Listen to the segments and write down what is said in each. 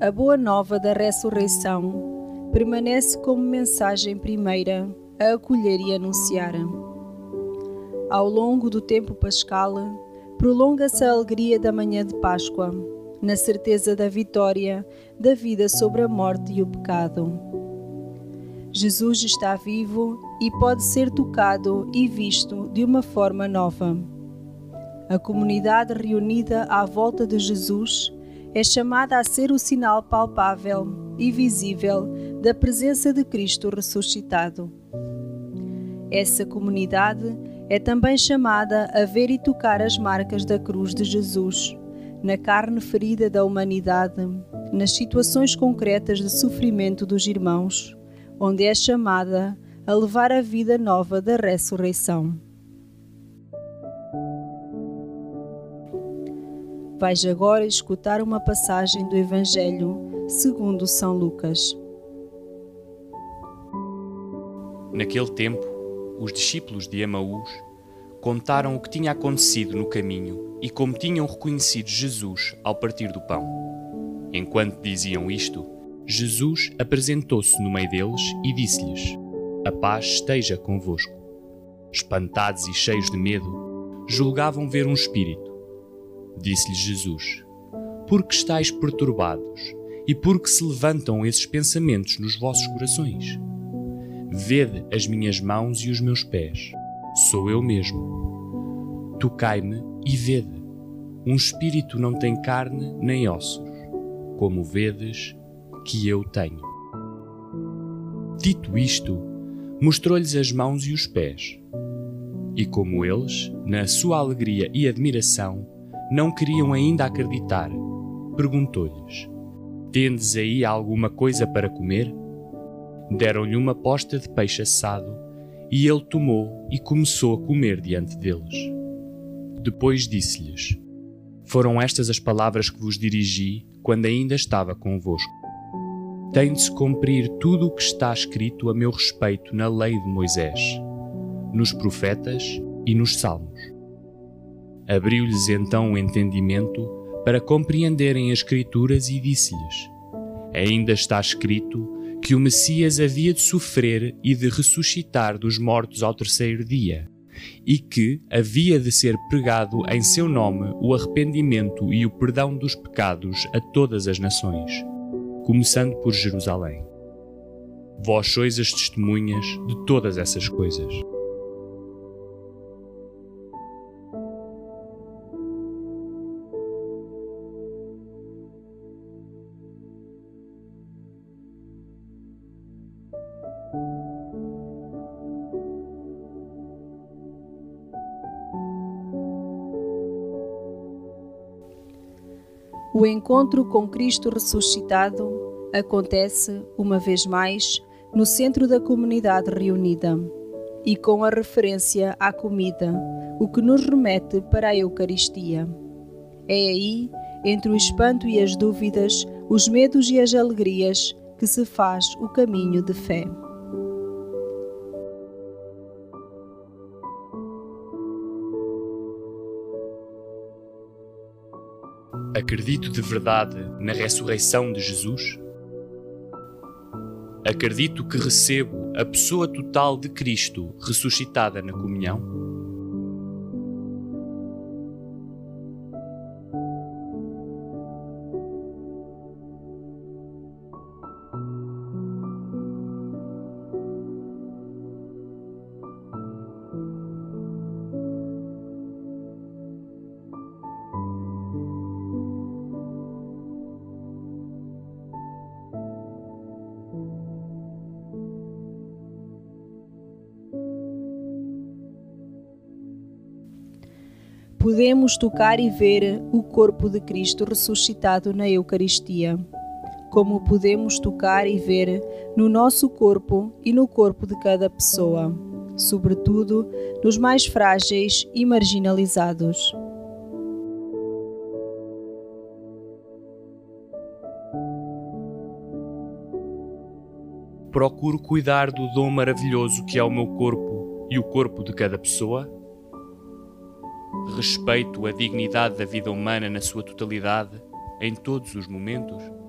A boa nova da ressurreição permanece como mensagem primeira a acolher e anunciar. Ao longo do tempo pascal, prolonga-se a alegria da manhã de Páscoa, na certeza da vitória da vida sobre a morte e o pecado. Jesus está vivo e pode ser tocado e visto de uma forma nova. A comunidade reunida à volta de Jesus é chamada a ser o sinal palpável e visível da presença de Cristo ressuscitado. Essa comunidade é também chamada a ver e tocar as marcas da cruz de Jesus, na carne ferida da humanidade, nas situações concretas de sofrimento dos irmãos, onde é chamada a levar a vida nova da ressurreição. Vais agora escutar uma passagem do Evangelho segundo São Lucas. Naquele tempo, os discípulos de Emaús contaram o que tinha acontecido no caminho e como tinham reconhecido Jesus ao partir do pão. Enquanto diziam isto, Jesus apresentou-se no meio deles e disse-lhes: A paz esteja convosco. Espantados e cheios de medo, julgavam ver um espírito Disse-lhes Jesus: Por que estáis perturbados e por que se levantam esses pensamentos nos vossos corações? Vede as minhas mãos e os meus pés. Sou eu mesmo. Tocai-me e vede. Um espírito não tem carne nem ossos, como vedes que eu tenho. Dito isto, mostrou-lhes as mãos e os pés. E como eles, na sua alegria e admiração, não queriam ainda acreditar. Perguntou-lhes: Tendes aí alguma coisa para comer? Deram-lhe uma posta de peixe assado e ele tomou e começou a comer diante deles. Depois disse-lhes: Foram estas as palavras que vos dirigi quando ainda estava convosco. Tem de se cumprir tudo o que está escrito a meu respeito na lei de Moisés, nos profetas e nos salmos. Abriu-lhes então o entendimento para compreenderem as Escrituras e disse-lhes: Ainda está escrito que o Messias havia de sofrer e de ressuscitar dos mortos ao terceiro dia, e que havia de ser pregado em seu nome o arrependimento e o perdão dos pecados a todas as nações, começando por Jerusalém. Vós sois as testemunhas de todas essas coisas. O encontro com Cristo ressuscitado acontece, uma vez mais, no centro da comunidade reunida e com a referência à comida, o que nos remete para a Eucaristia. É aí, entre o espanto e as dúvidas, os medos e as alegrias, que se faz o caminho de fé. Acredito de verdade na ressurreição de Jesus? Acredito que recebo a pessoa total de Cristo ressuscitada na comunhão? Podemos tocar e ver o corpo de Cristo ressuscitado na Eucaristia. como podemos tocar e ver no nosso corpo e no corpo de cada pessoa, sobretudo nos mais frágeis e marginalizados. Procuro cuidar do dom maravilhoso que é o meu corpo e o corpo de cada pessoa? Respeito a dignidade da vida humana na sua totalidade, em todos os momentos?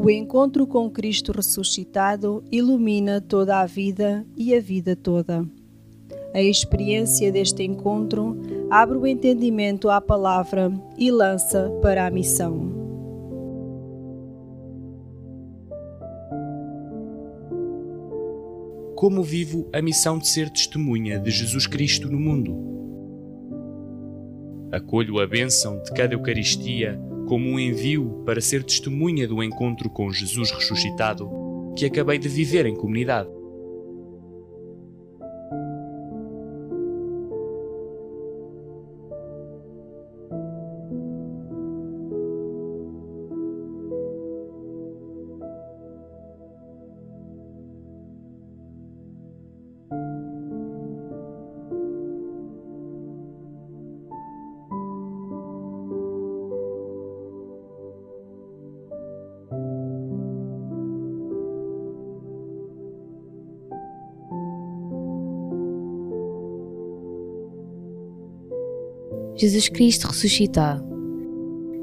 O encontro com Cristo ressuscitado ilumina toda a vida e a vida toda. A experiência deste encontro abre o entendimento à palavra e lança para a missão. Como vivo a missão de ser testemunha de Jesus Cristo no mundo? Acolho a bênção de cada Eucaristia como um envio para ser testemunha do encontro com Jesus ressuscitado que acabei de viver em comunidade. Jesus Cristo ressuscitado,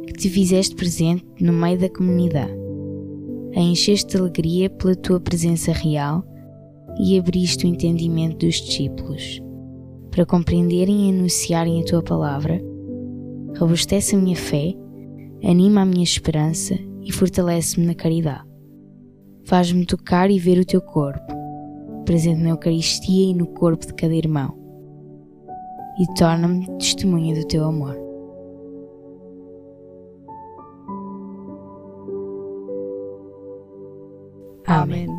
que te fizeste presente no meio da comunidade, a encheste de alegria pela tua presença real e abriste o entendimento dos discípulos, para compreenderem e anunciarem a tua palavra, robustece a minha fé, anima a minha esperança e fortalece-me na caridade. Faz-me tocar e ver o teu corpo, presente na Eucaristia e no corpo de cada irmão e torna-me testemunha do teu amor. Amém.